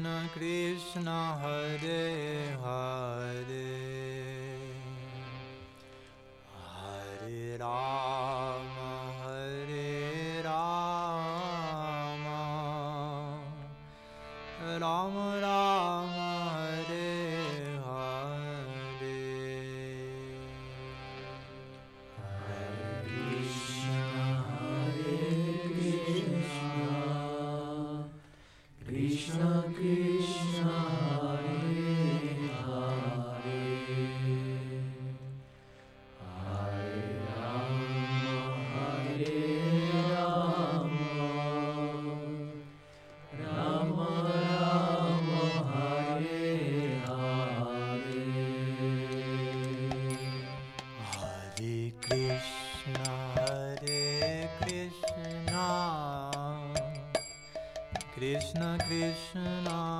Krishna Krishna Hare Krishna Krishna,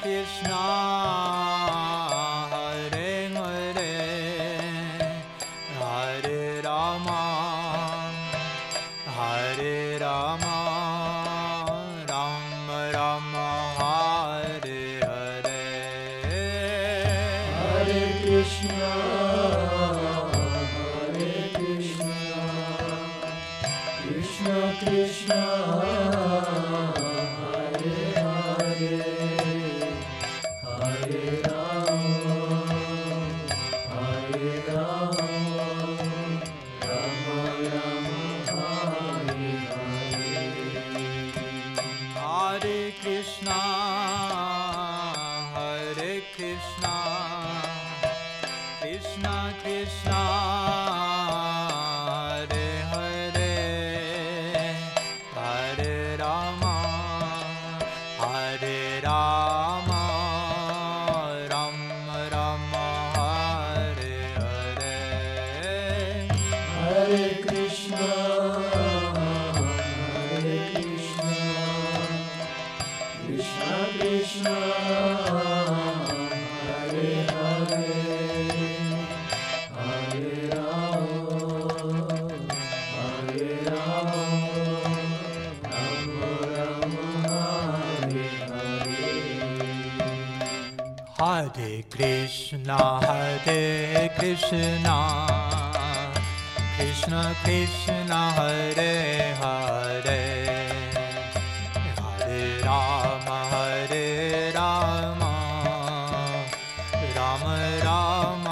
Krishna. Hare Krishna, Hare Krishna, Krishna Krishna, Hare Hare, Hare Rama, Hare Rama, Rama Rama.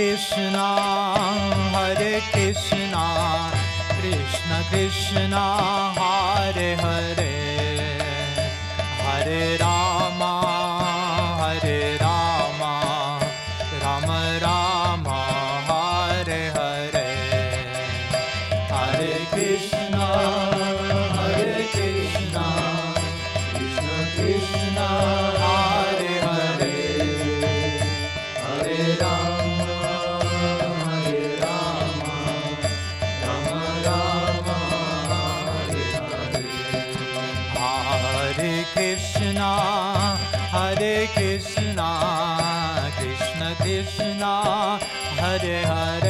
Krishna हरे कृष्ण कृष्ण कृष्ण हरे हरे हरे रा Krishna Krishna Krishna Hare Hare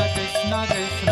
Radha Krishna